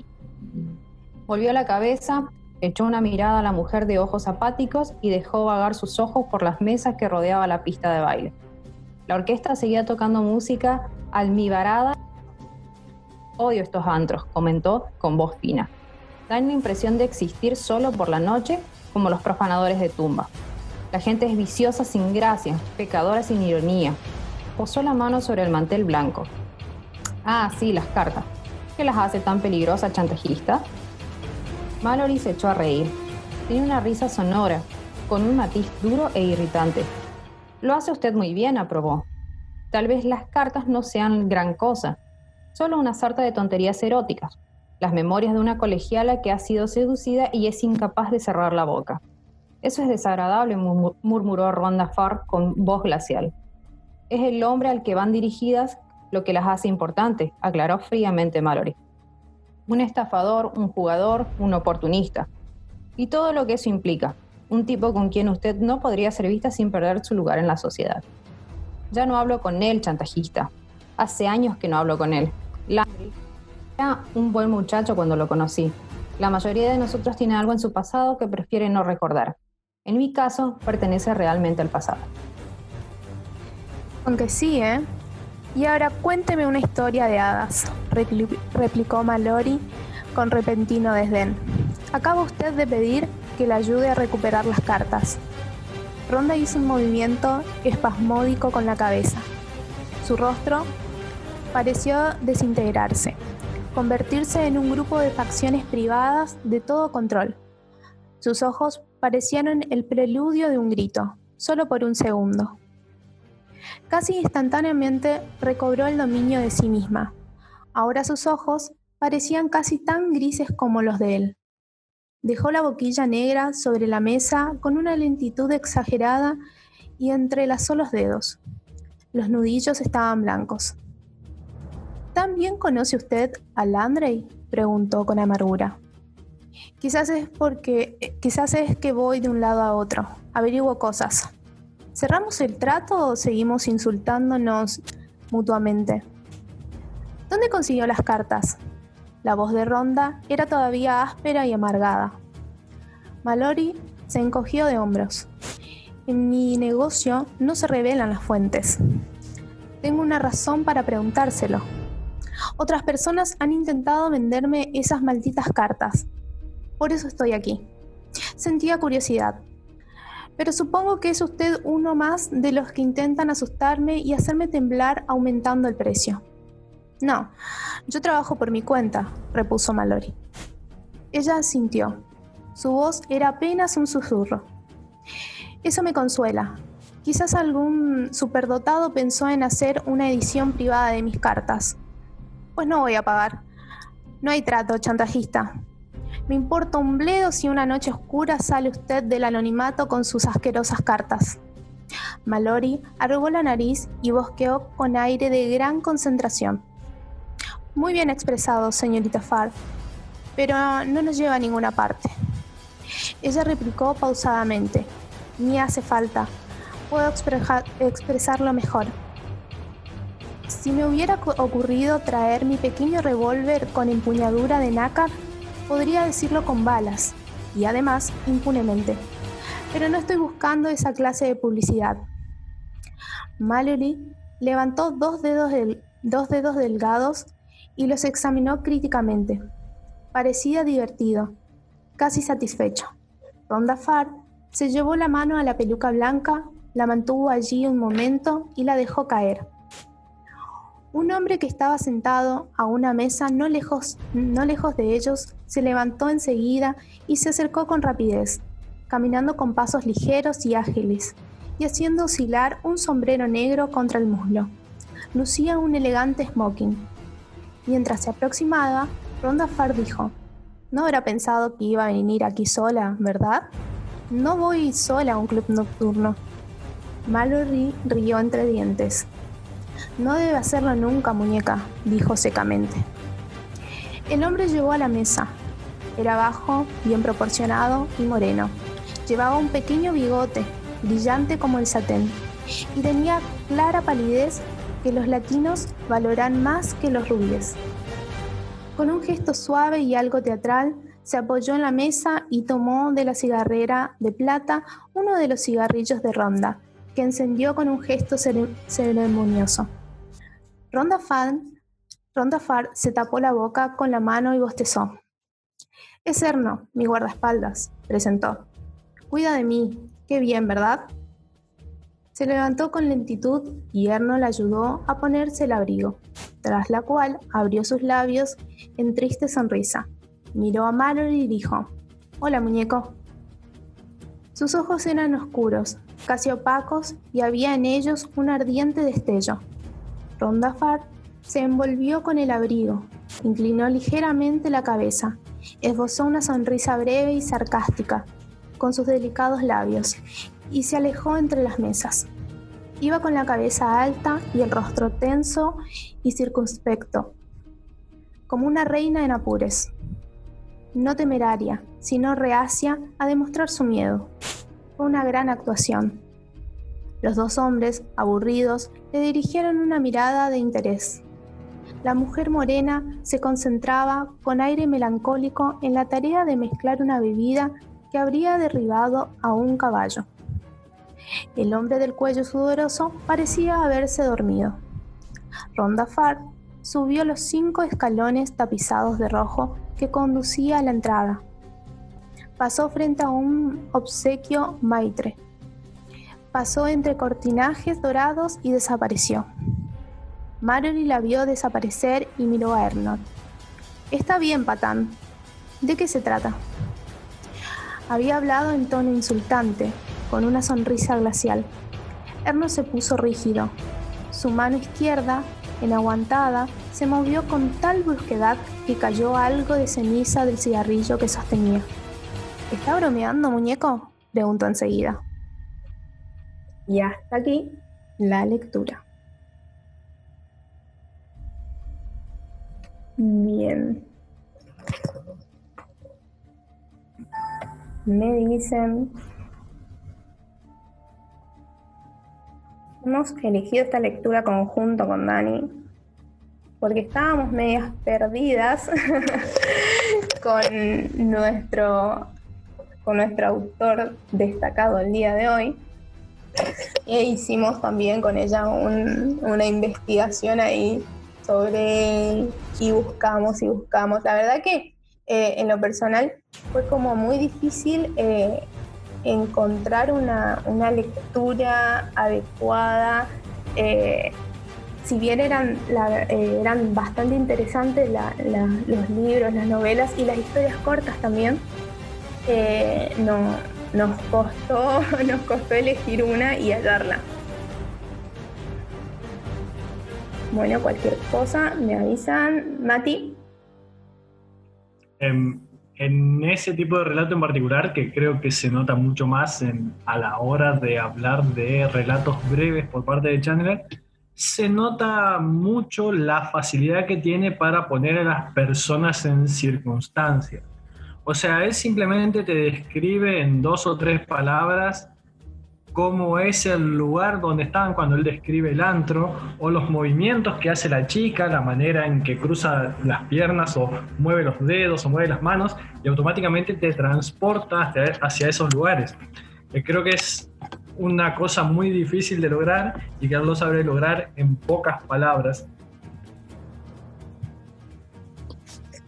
Volvió la cabeza, echó una mirada a la mujer de ojos apáticos y dejó vagar sus ojos por las mesas que rodeaba la pista de baile. La orquesta seguía tocando música almibarada. Odio estos antros, comentó con voz fina. Dan la impresión de existir solo por la noche, como los profanadores de tumba. La gente es viciosa sin gracia, pecadora sin ironía. Posó la mano sobre el mantel blanco. Ah, sí, las cartas. ¿Qué las hace tan peligrosa chantajista? Mallory se echó a reír. Tiene una risa sonora, con un matiz duro e irritante. Lo hace usted muy bien, aprobó. Tal vez las cartas no sean gran cosa, solo una sarta de tonterías eróticas, las memorias de una colegiala que ha sido seducida y es incapaz de cerrar la boca. Eso es desagradable, murmuró Ronda Farr con voz glacial. Es el hombre al que van dirigidas lo que las hace importantes, aclaró fríamente Mallory. Un estafador, un jugador, un oportunista. Y todo lo que eso implica un tipo con quien usted no podría ser vista sin perder su lugar en la sociedad. Ya no hablo con él, chantajista. Hace años que no hablo con él. Landry era un buen muchacho cuando lo conocí. La mayoría de nosotros tiene algo en su pasado que prefiere no recordar. En mi caso, pertenece realmente al pasado. Aunque sí, ¿eh? Y ahora cuénteme una historia de hadas, replicó Mallory con repentino desdén. Acaba usted de pedir que le ayude a recuperar las cartas. Ronda hizo un movimiento espasmódico con la cabeza. Su rostro pareció desintegrarse, convertirse en un grupo de facciones privadas de todo control. Sus ojos parecieron el preludio de un grito, solo por un segundo. Casi instantáneamente recobró el dominio de sí misma. Ahora sus ojos parecían casi tan grises como los de él. Dejó la boquilla negra sobre la mesa con una lentitud exagerada y entrelazó los dedos. Los nudillos estaban blancos. ¿También conoce usted a Landry? preguntó con amargura. Quizás es porque quizás es que voy de un lado a otro. Averiguo cosas. ¿Cerramos el trato o seguimos insultándonos mutuamente? ¿Dónde consiguió las cartas? La voz de Ronda era todavía áspera y amargada. Mallory se encogió de hombros. En mi negocio no se revelan las fuentes. Tengo una razón para preguntárselo. Otras personas han intentado venderme esas malditas cartas. Por eso estoy aquí. Sentía curiosidad. Pero supongo que es usted uno más de los que intentan asustarme y hacerme temblar aumentando el precio. No, yo trabajo por mi cuenta, repuso Mallory. Ella asintió. Su voz era apenas un susurro. Eso me consuela. Quizás algún superdotado pensó en hacer una edición privada de mis cartas. Pues no voy a pagar. No hay trato, chantajista. Me importa un bledo si una noche oscura sale usted del anonimato con sus asquerosas cartas. Mallory arrugó la nariz y bosqueó con aire de gran concentración. Muy bien expresado, señorita Farr, pero no nos lleva a ninguna parte. Ella replicó pausadamente. Ni hace falta. Puedo expresarlo mejor. Si me hubiera ocurrido traer mi pequeño revólver con empuñadura de nácar, podría decirlo con balas, y además impunemente. Pero no estoy buscando esa clase de publicidad. Mallory levantó dos dedos, dos dedos delgados y los examinó críticamente. Parecía divertido, casi satisfecho. Ronda Farr se llevó la mano a la peluca blanca, la mantuvo allí un momento y la dejó caer. Un hombre que estaba sentado a una mesa no lejos, no lejos de ellos se levantó enseguida y se acercó con rapidez, caminando con pasos ligeros y ágiles, y haciendo oscilar un sombrero negro contra el muslo. Lucía un elegante smoking, Mientras se aproximaba, Ronda Farr dijo, no habrá pensado que iba a venir aquí sola, ¿verdad? No voy sola a un club nocturno. Mallory rió entre dientes. No debe hacerlo nunca, muñeca, dijo secamente. El hombre llegó a la mesa. Era bajo, bien proporcionado y moreno. Llevaba un pequeño bigote, brillante como el satén, y tenía clara palidez que los latinos valoran más que los rubíes. Con un gesto suave y algo teatral, se apoyó en la mesa y tomó de la cigarrera de plata uno de los cigarrillos de Ronda, que encendió con un gesto ceremonioso. Ronda Far se tapó la boca con la mano y bostezó. Es Erno, mi guardaespaldas, presentó. Cuida de mí, qué bien, ¿verdad? Se levantó con lentitud y Erno le ayudó a ponerse el abrigo, tras la cual abrió sus labios en triste sonrisa. Miró a Mallory y dijo, Hola muñeco. Sus ojos eran oscuros, casi opacos, y había en ellos un ardiente destello. Rondafar se envolvió con el abrigo, inclinó ligeramente la cabeza, esbozó una sonrisa breve y sarcástica con sus delicados labios y se alejó entre las mesas. Iba con la cabeza alta y el rostro tenso y circunspecto, como una reina en apures no temeraria, sino reacia a demostrar su miedo. Fue una gran actuación. Los dos hombres, aburridos, le dirigieron una mirada de interés. La mujer morena se concentraba con aire melancólico en la tarea de mezclar una bebida que habría derribado a un caballo. El hombre del cuello sudoroso parecía haberse dormido. Rondafar subió los cinco escalones tapizados de rojo que conducía a la entrada. Pasó frente a un obsequio maitre. Pasó entre cortinajes dorados y desapareció. Mallory la vio desaparecer y miró a Ernest. Está bien, Patán. ¿De qué se trata? Había hablado en tono insultante, con una sonrisa glacial. Ernest se puso rígido. Su mano izquierda enaguantada, se movió con tal brusquedad que cayó algo de ceniza del cigarrillo que sostenía. ¿Está bromeando, muñeco? preguntó enseguida. Y hasta aquí la lectura. Bien. Me dicen hemos elegido esta lectura conjunto con Dani porque estábamos medias perdidas <laughs> con nuestro con nuestro autor destacado el día de hoy. E hicimos también con ella una investigación ahí sobre y buscamos y buscamos. La verdad que eh, en lo personal fue como muy difícil eh, encontrar una, lectura adecuada. Eh, si bien eran, eran bastante interesantes los libros, las novelas y las historias cortas también, no, nos, costó, <laughs> nos costó elegir una y hallarla. Bueno, cualquier cosa me avisan. Mati. Em, en ese tipo de relato en particular, que creo que se nota mucho más a la hora de hablar de relatos breves por parte de Chandler, se nota mucho la facilidad que tiene para poner a las personas en circunstancias. O sea, él simplemente te describe en dos o tres palabras cómo es el lugar donde estaban cuando él describe el antro, o los movimientos que hace la chica, la manera en que cruza las piernas o mueve los dedos o mueve las manos, y automáticamente te transporta hacia esos lugares. Eh, creo que es una cosa muy difícil de lograr y que él lo sabe lograr en pocas palabras.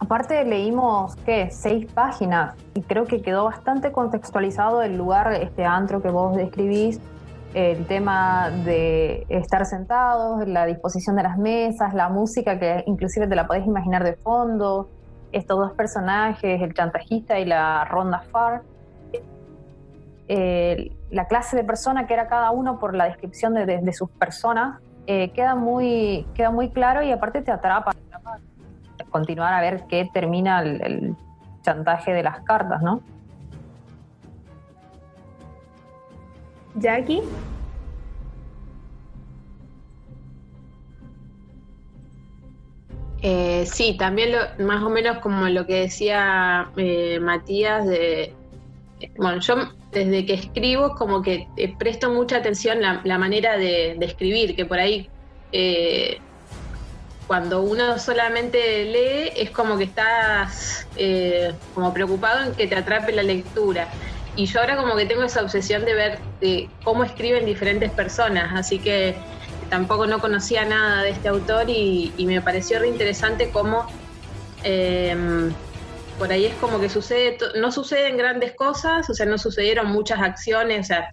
Aparte leímos, ¿qué? Seis páginas y creo que quedó bastante contextualizado el lugar, este antro que vos describís, el tema de estar sentados, la disposición de las mesas, la música que inclusive te la podés imaginar de fondo, estos dos personajes, el chantajista y la ronda far, la clase de persona que era cada uno por la descripción de, sus personas, eh, queda, muy, queda muy claro y aparte te atrapa continuar a ver qué termina el, chantaje de las cartas, ¿no? Jackie. Eh, sí, también lo, más o menos como lo que decía eh, Matías de, bueno, yo desde que escribo como que eh, presto mucha atención a la manera de, escribir, que por ahí cuando uno solamente lee es como que estás como preocupado en que te atrape la lectura. Y yo ahora como que tengo esa obsesión de ver cómo escriben diferentes personas, así que tampoco no conocía nada de este autor y, me pareció re interesante cómo em, por ahí es como que sucede, no suceden grandes cosas, o sea, no sucedieron muchas acciones, o sea,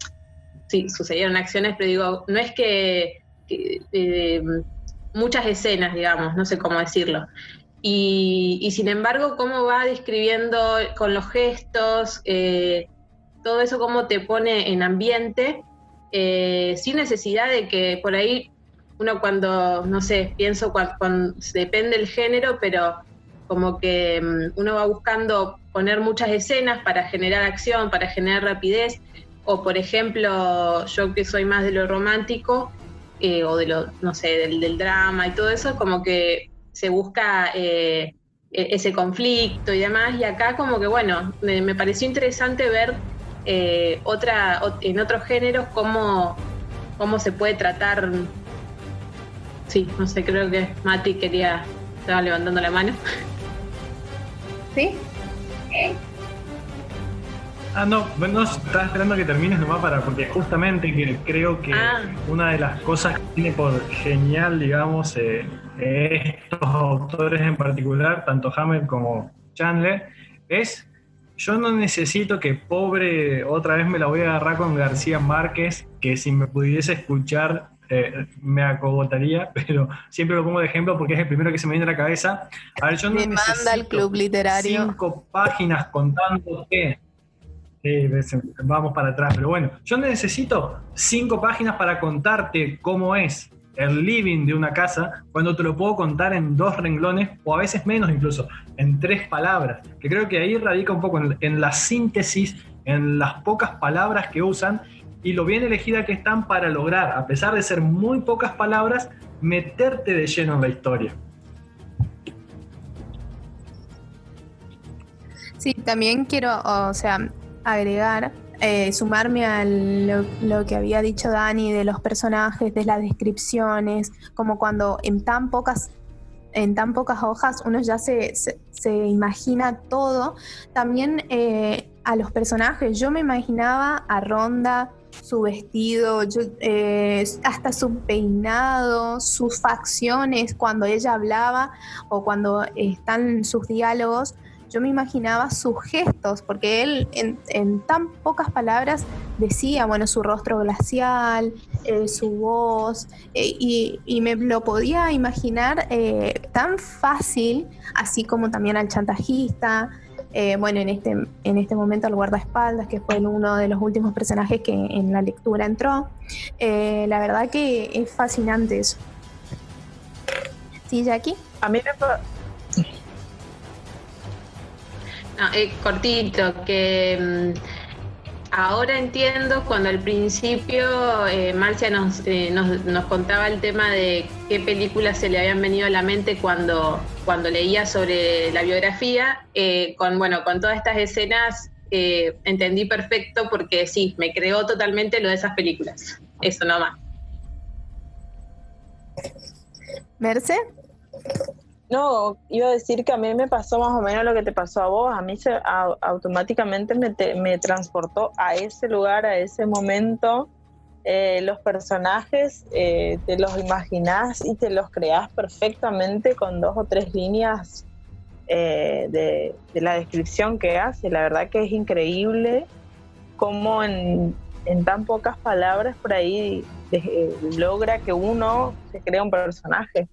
sí, sucedieron acciones, pero digo, no es que, em, muchas escenas, digamos, no sé cómo decirlo. Y, sin embargo, cómo va describiendo con los gestos, eh, todo eso cómo te pone en ambiente eh, sin necesidad de que por ahí uno cuando, no sé, pienso cuando, depende del género, pero como que mm, uno va buscando poner muchas escenas para generar acción, para generar rapidez, o por ejemplo, yo que soy más de lo romántico, eh, o de lo, no sé, del, drama y todo eso, como que se busca eh, e-, ese conflicto y demás, y acá como que bueno, me pareció interesante ver eh, otra, en otros géneros cómo, cómo se puede tratar. Sí, no sé, creo que Mati quería, estaba levantando la mano. ¿Sí? Ah, no, no, estaba esperando que termines nomás para, porque justamente que creo que ah. una de las cosas que tiene por genial, digamos, eh, estos autores en particular, tanto Hammer como Chandler, es yo no necesito que pobre, otra vez me la voy a agarrar con García Márquez, que si me pudiese escuchar eh, me acogotaría, <laughs> pero siempre lo pongo de ejemplo porque es el primero que se me viene a la cabeza. A ver, yo no me manda el club literario. Cinco páginas contándote. Vamos para atrás, pero bueno, yo necesito cinco páginas para contarte cómo es el living de una casa cuando te lo puedo contar en dos renglones o a veces menos incluso, en tres palabras. Que creo que ahí radica un poco en, la síntesis, en las pocas palabras que usan y lo bien elegida que están para lograr, a pesar de ser muy pocas palabras, meterte de lleno en la historia. Sí, también quiero, o sea, agregar eh, sumarme a lo, que había dicho Dani de los personajes, de las descripciones, como cuando en tan pocas, en tan pocas hojas uno ya se, imagina todo. También eh, a los personajes, yo me imaginaba a Ronda, su vestido, eh, hasta su peinado, sus facciones cuando ella hablaba o cuando están sus diálogos yo me imaginaba sus gestos, porque él en, tan pocas palabras decía, bueno, su rostro glacial, eh, su voz, eh, y, me lo podía imaginar eh, tan fácil, así como también al chantajista, bueno, en este, en este momento al guardaespaldas, que fue uno de los últimos personajes que en la lectura entró. la verdad que es fascinante eso. ¿Sí, Jackie? A mí me, No, eh, cortito, que mm, ahora entiendo cuando al principio eh, Marcia eh, nos, nos, contaba el tema de qué películas se le habían venido a la mente cuando, cuando leía sobre la biografía, con, bueno, con todas estas escenas entendí perfecto porque sí, me creó totalmente lo de esas películas. Eso nomás. Merce. No, iba a decir que a mí me pasó más o menos lo que te pasó a vos. A mí se, automáticamente me, me, transportó a ese lugar, a ese momento. Eh, los personajes eh, te los imaginás y te los creás perfectamente con dos o tres líneas eh, de, la descripción que hace. La verdad que es increíble cómo en, en tan pocas palabras por ahí logra que uno se crea un personaje.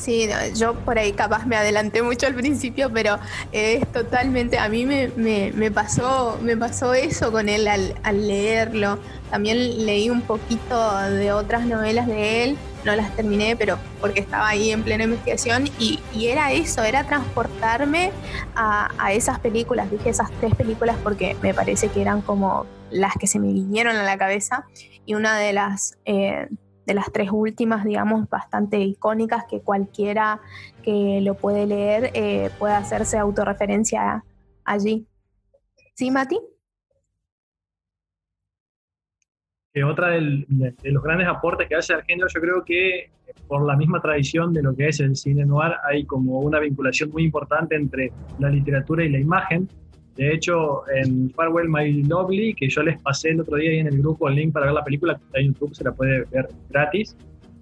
Sí, yo por ahí capaz me adelanté mucho al principio, pero es totalmente, a mí me, pasó, me pasó eso con él al, leerlo. También leí un poquito de otras novelas de él, no las terminé, pero porque estaba ahí en plena investigación y, era eso, era transportarme a, esas películas. Dije esas tres películas porque me parece que eran como las que se me vinieron a la cabeza y una de las... Eh, de las tres últimas, digamos, bastante icónicas que cualquiera que lo puede leer eh, puede hacerse autorreferencia allí. ¿Sí, Mati? Otra de, los grandes aportes que hace al género, yo creo que por la misma tradición de lo que es el cine noir, hay como una vinculación muy importante entre la literatura y la imagen. De hecho, en Farewell My Lovely, que yo les pasé el otro día ahí en el grupo el link para ver la película, que está en YouTube, se la puede ver gratis.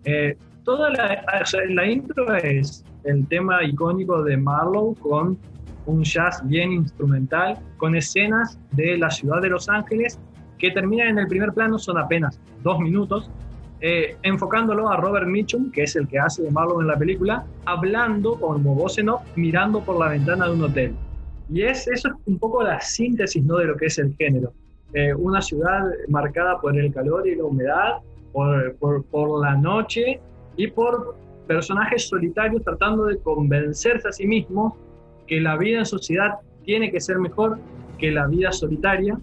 Eh, toda la, la intro es el tema icónico de Marlowe con un jazz bien instrumental, con escenas de la ciudad de Los Ángeles que terminan en el primer plano, son apenas dos minutos, eh, enfocándolo a Robert Mitchum, que es el que hace de Marlowe en la película, hablando como voz en off, mirando por la ventana de un hotel. Y es, eso es un poco la síntesis ¿no? de lo que es el género. Eh, una ciudad marcada por el calor y la humedad, por, por, por la noche y por personajes solitarios tratando de convencerse a sí mismos que la vida en sociedad tiene que ser mejor que la vida solitaria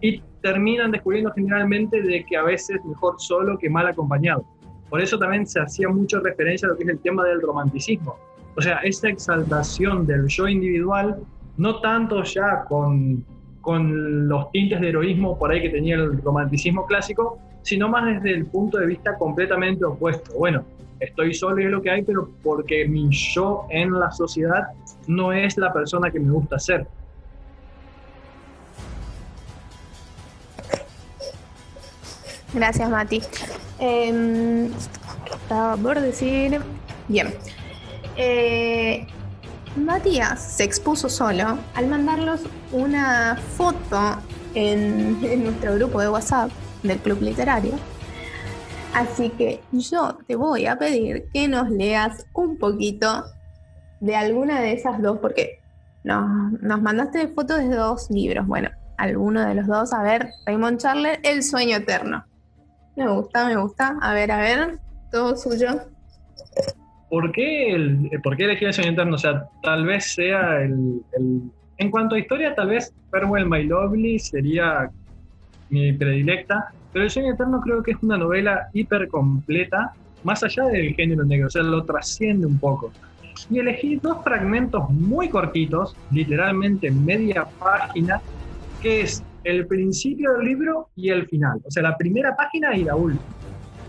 y terminan descubriendo generalmente de que a veces mejor solo que mal acompañado. Por eso también se hacía mucha referencia a lo que es el tema del romanticismo. O sea, esa exaltación del yo individual, no tanto ya con, con los tintes de heroísmo por ahí que tenía el romanticismo clásico, sino más desde el punto de vista completamente opuesto. Bueno, estoy solo y es lo que hay, pero porque mi yo en la sociedad no es la persona que me gusta ser. Gracias, Mati. Estaba por decir. Bien. Eh, Matías se expuso solo al mandarlos una foto en, nuestro grupo de WhatsApp del Club Literario. Así que yo te voy a pedir que nos leas un poquito de alguna de esas dos, porque nos, nos mandaste fotos de dos libros. Bueno, alguno de los dos. A ver, Raymond Charler, El sueño eterno. Me gusta, me gusta. A ver, a ver, todo suyo. ¿Por qué, el, ¿Por qué elegí el sueño eterno? O sea, tal vez sea el, En cuanto a historia, tal vez Farewell My Lovely sería mi predilecta, pero El sueño eterno creo que es una novela hiper completa, más allá del género negro, o sea, lo trasciende un poco. Y elegí dos fragmentos muy cortitos, literalmente media página, que es el principio del libro y el final, o sea, la primera página y la última.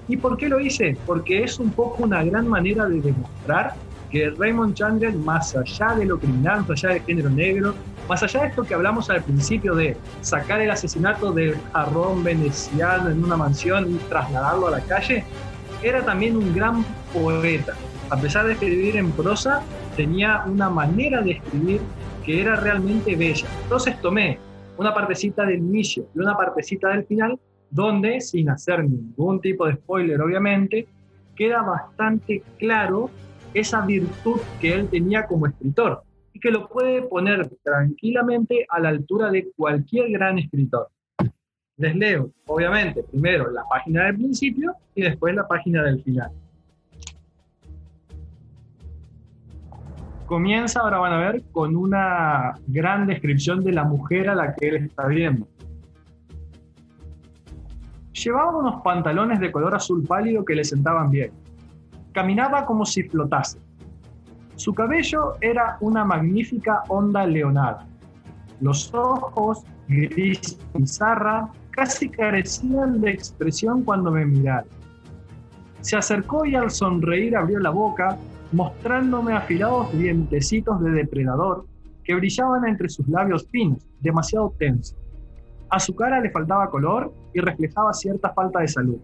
¿Y por qué lo hice? Porque es un poco una gran manera de demostrar que Raymond Chandler, más allá de lo criminal, más allá del género negro, más allá de esto que hablamos al principio de sacar el asesinato del jarrón veneciano en una mansión y trasladarlo a la calle, era también un gran poeta. A pesar de escribir en prosa, tenía una manera de escribir que era realmente bella. Entonces tomé una partecita del inicio y una partecita del final, donde, sin hacer ningún tipo de spoiler, obviamente, queda bastante claro esa virtud que él tenía como escritor y que lo puede poner tranquilamente a la altura de cualquier gran escritor. Les leo, obviamente, primero la página del principio y después la página del final. comienza, ahora van a ver, con una gran descripción de la mujer a la que él está viendo. Llevaba unos pantalones de color azul pálido que le sentaban bien. Caminaba como si flotase. Su cabello era una magnífica onda leonada. Los ojos, gris pizarra, casi carecían de expresión cuando me miraron. Se acercó y al sonreír abrió la boca, mostrándome afilados dientecitos de depredador que brillaban entre sus labios finos, demasiado tensos. A su cara le faltaba color y reflejaba cierta falta de salud.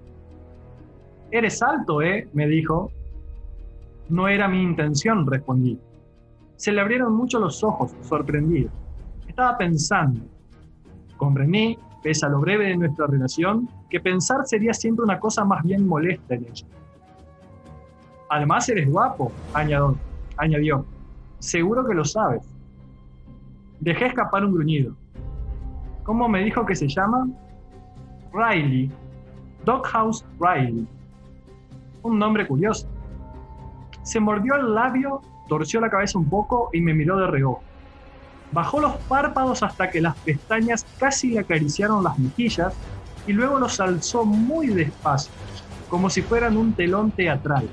Eres alto, ¿eh? me dijo. No era mi intención, respondí. Se le abrieron mucho los ojos, sorprendido. Estaba pensando. Comprendí, pese a lo breve de nuestra relación, que pensar sería siempre una cosa más bien molesta en ella. Además eres guapo, añadió. añadió. Seguro que lo sabes. Dejé escapar un gruñido. ¿Cómo me dijo que se llama? Riley. Doghouse Riley. Un nombre curioso. Se mordió el labio, torció la cabeza un poco y me miró de reojo. Bajó los párpados hasta que las pestañas casi le acariciaron las mejillas y luego los alzó muy despacio como si fueran un telón teatral.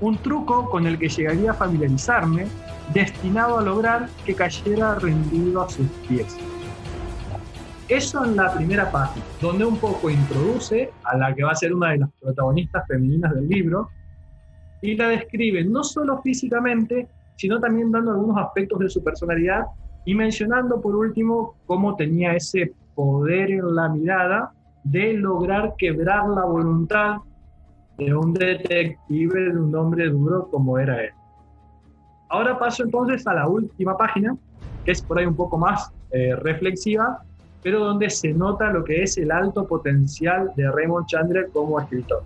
Un truco con el que llegaría a familiarizarme, destinado a lograr que cayera rendido a sus pies. Eso en la primera página, donde un poco introduce a la que va a ser una de las protagonistas femeninas del libro y la describe no solo físicamente, sino también dando algunos aspectos de su personalidad y mencionando por último cómo tenía ese poder en la mirada de lograr quebrar la voluntad de un detective, de un hombre duro como era él. Ahora paso entonces a la última página, que es por ahí un poco más eh, reflexiva, pero donde se nota lo que es el alto potencial de Raymond Chandler como escritor.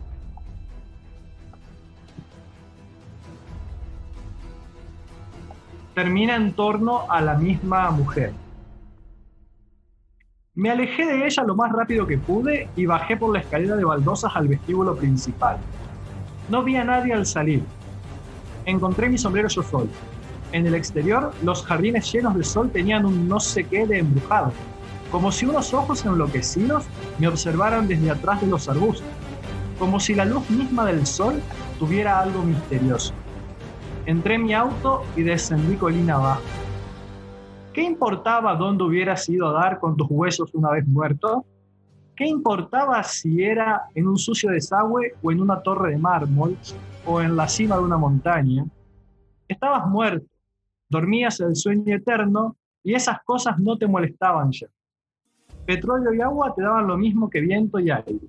Termina en torno a la misma mujer. Me alejé de ella lo más rápido que pude y bajé por la escalera de baldosas al vestíbulo principal. No vi a nadie al salir. Encontré mi sombrero yo. En el exterior, los jardines llenos de sol tenían un no sé qué de embrujado, como si unos ojos enloquecidos me observaran desde atrás de los arbustos, como si la luz misma del sol tuviera algo misterioso. Entré en mi auto y descendí colina abajo. ¿Qué importaba dónde hubieras ido a dar con tus huesos una vez muerto? ¿Qué importaba si era en un sucio desagüe o en una torre de mármol o en la cima de una montaña? Estabas muerto, dormías el sueño eterno y esas cosas no te molestaban ya. Petróleo y agua te daban lo mismo que viento y aire.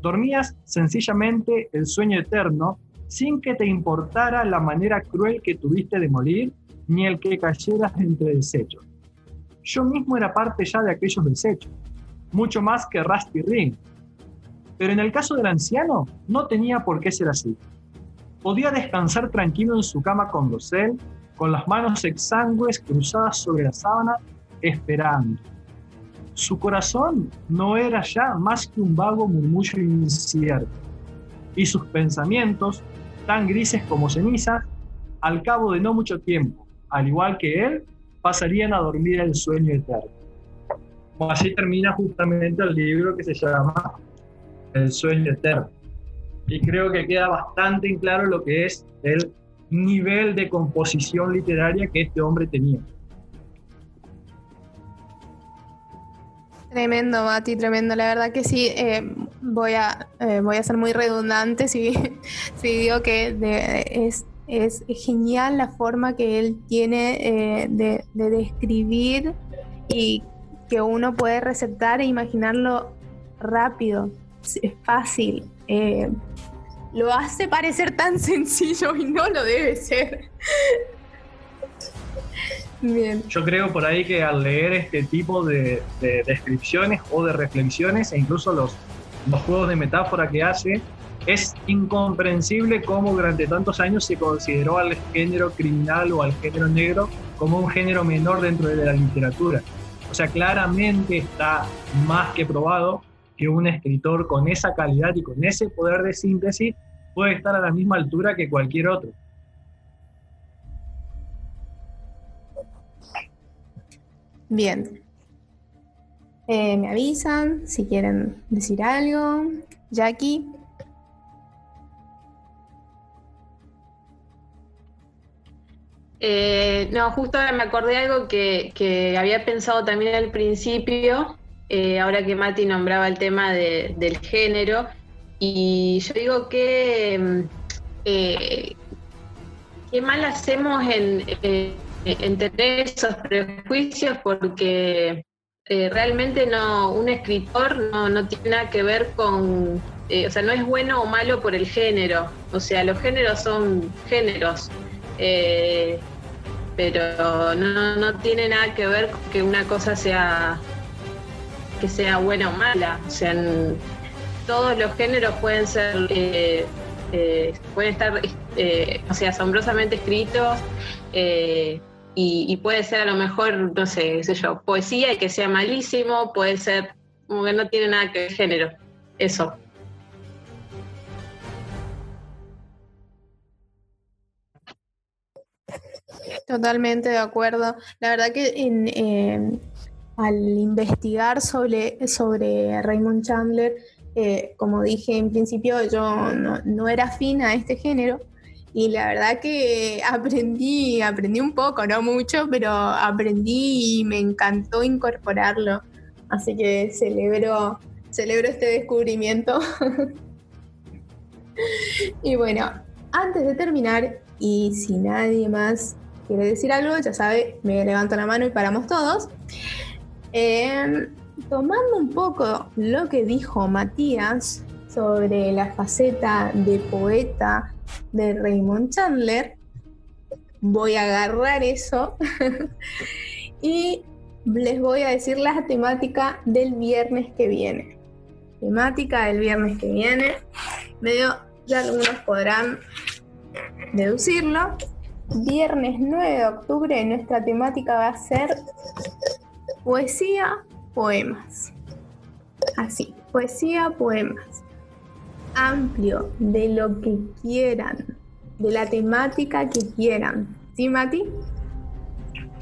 Dormías sencillamente el sueño eterno sin que te importara la manera cruel que tuviste de morir ni el que cayeras entre desechos. Yo mismo era parte ya de aquellos desechos, mucho más que Rusty Ring. Pero en el caso del anciano, no tenía por qué ser así. Podía descansar tranquilo en su cama con dosel, con las manos exangües cruzadas sobre la sábana, esperando. Su corazón no era ya más que un vago murmullo incierto, y sus pensamientos, tan grises como cenizas, al cabo de no mucho tiempo, al igual que él, pasarían a dormir el sueño eterno. Así termina justamente el libro que se llama El sueño eterno. Y creo que queda bastante en claro lo que es el nivel de composición literaria que este hombre tenía. Tremendo, Mati, tremendo. La verdad que sí, eh, voy, a, eh, voy a ser muy redundante si, <laughs> digo que es es genial la forma que él tiene eh, de, describir y que uno puede receptar e imaginarlo rápido, es fácil. Lo hace parecer tan <laughs> sencillo y no lo debe ser. Bien. Yo creo por ahí que al leer este tipo de, descripciones o de reflexiones e incluso los, los juegos de metáfora que hace, es incomprensible cómo durante tantos años se consideró al género criminal o al género negro como un género menor dentro de la literatura. O sea, claramente está más que probado que un escritor con esa calidad y con ese poder de síntesis puede estar a la misma altura que cualquier otro. Bien. Eh, me avisan si quieren decir algo. Jackie. Eh, no, justo ahora me acordé de algo que, había pensado también al principio, eh, ahora que Mati nombraba el tema del género, y yo digo que mm, qué mal hacemos en, tener esos prejuicios porque realmente no un escritor no, no, tiene nada que ver con, o sea, no es bueno o malo por el género, o sea, los géneros son géneros. Eh, pero no, tiene nada que ver con que una cosa sea que sea buena o mala. O sea, todos los géneros pueden ser, eh, eh, pueden estar, o sea, asombrosamente escritos. Y, puede ser a lo mejor, no sé, qué sé yo, poesía y que sea malísimo, puede ser como que no tiene nada que ver género. Eso. Totalmente de acuerdo. La verdad que em, al investigar sobre, sobre Raymond Chandler, Eh, como dije en principio, yo no, era afín a este género y la verdad que aprendí, aprendí un poco, no mucho, pero aprendí y me encantó incorporarlo. Así que celebro, celebro este descubrimiento. <laughs> y bueno, antes de terminar, y si nadie más quiere decir algo, ya sabe, me levanto la mano y paramos todos. Em, tomando un poco lo que dijo Matías sobre la faceta de poeta de Raymond Chandler, voy a agarrar eso <laughs> y les voy a decir la temática del viernes que viene. Temática del viernes que viene. Medio, ya algunos podrán deducirlo. Viernes 9 de octubre nuestra temática va a ser poesía, poemas. Así, poesía, poemas. Amplio, de lo que quieran, de la temática que quieran. ¿Sí, Mati?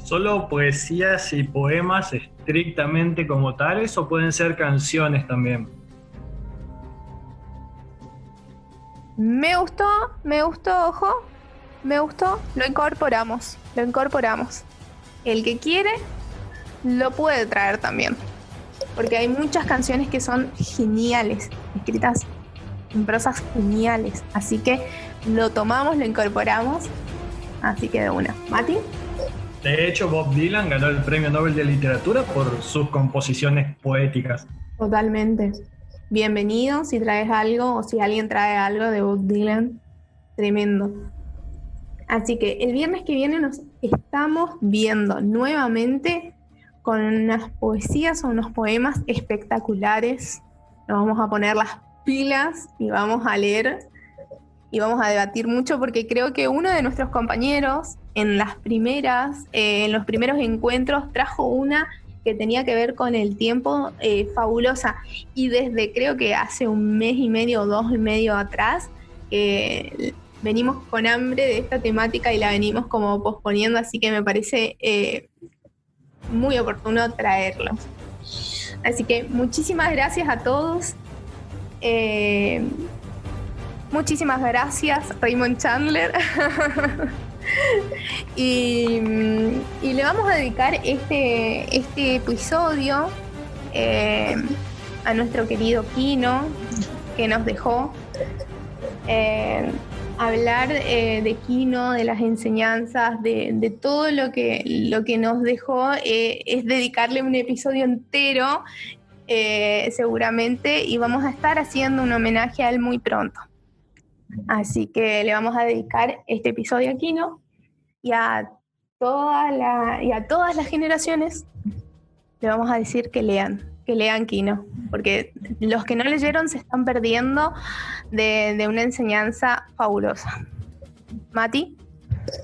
¿Solo poesías y poemas estrictamente como tales o pueden ser canciones también? Me gustó, me gustó, ojo, me gustó, lo incorporamos, lo incorporamos. El que quiere, lo puede traer también. Porque hay muchas canciones que son geniales, escritas prosas geniales. Así que lo tomamos, lo incorporamos. Así que de una. ¿Mati? De hecho, Bob Dylan ganó el Premio Nobel de Literatura por sus composiciones poéticas. Totalmente bienvenido si traes algo o si alguien trae algo de Bob Dylan. Tremendo. Así que el viernes que viene nos estamos viendo nuevamente con unas poesías o unos poemas espectaculares. Nos vamos a poner las pilas y vamos a leer y vamos a debatir mucho porque creo que uno de nuestros compañeros en las primeras, eh, en los primeros encuentros trajo una que tenía que ver con el tiempo eh, fabulosa. Y desde creo que hace un mes y medio o dos y medio atrás, eh, venimos con hambre de esta temática y la venimos como posponiendo, así que me parece muy oportuno traerlo. Así que muchísimas gracias a todos. Muchísimas gracias, Raymond Chandler. <laughs> y, le vamos a dedicar este, este episodio eh, a nuestro querido Kino, que nos dejó. Eh, hablar eh, de Kino, de las enseñanzas, de, todo lo que, lo que nos dejó, es dedicarle un episodio entero, seguramente, y vamos a estar haciendo un homenaje a él muy pronto. Así que le vamos a dedicar este episodio a Kino y a, toda y a todas las generaciones le vamos a decir que lean, que lean Kino, porque los que no leyeron se están perdiendo de, de una enseñanza fabulosa. Mati.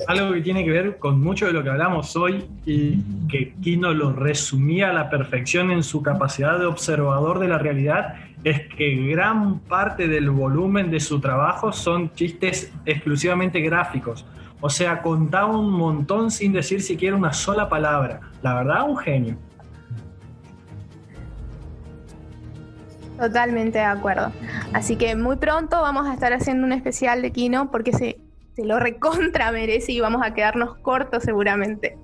Algo que tiene que ver con mucho de lo que hablamos hoy y que Kino lo resumía a la perfección en su capacidad de observador de la realidad es que gran parte del volumen de su trabajo son chistes exclusivamente gráficos. O sea, contaba un montón sin decir siquiera una sola palabra. La verdad, un genio. Totalmente de acuerdo. Así que muy pronto vamos a estar haciendo un especial de Kino porque se, se lo recontra merece y vamos a quedarnos cortos seguramente.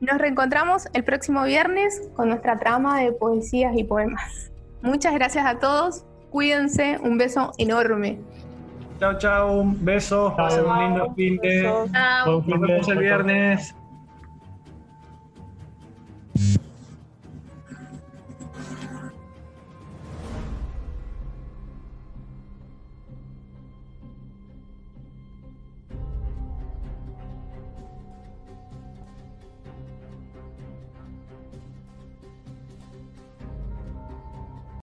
Nos reencontramos el próximo viernes con nuestra trama de poesías y poemas. Muchas gracias a todos. Cuídense. Un beso enorme. Chao, chao. Un beso. Pasen un lindo fin de. Nos vemos el viernes.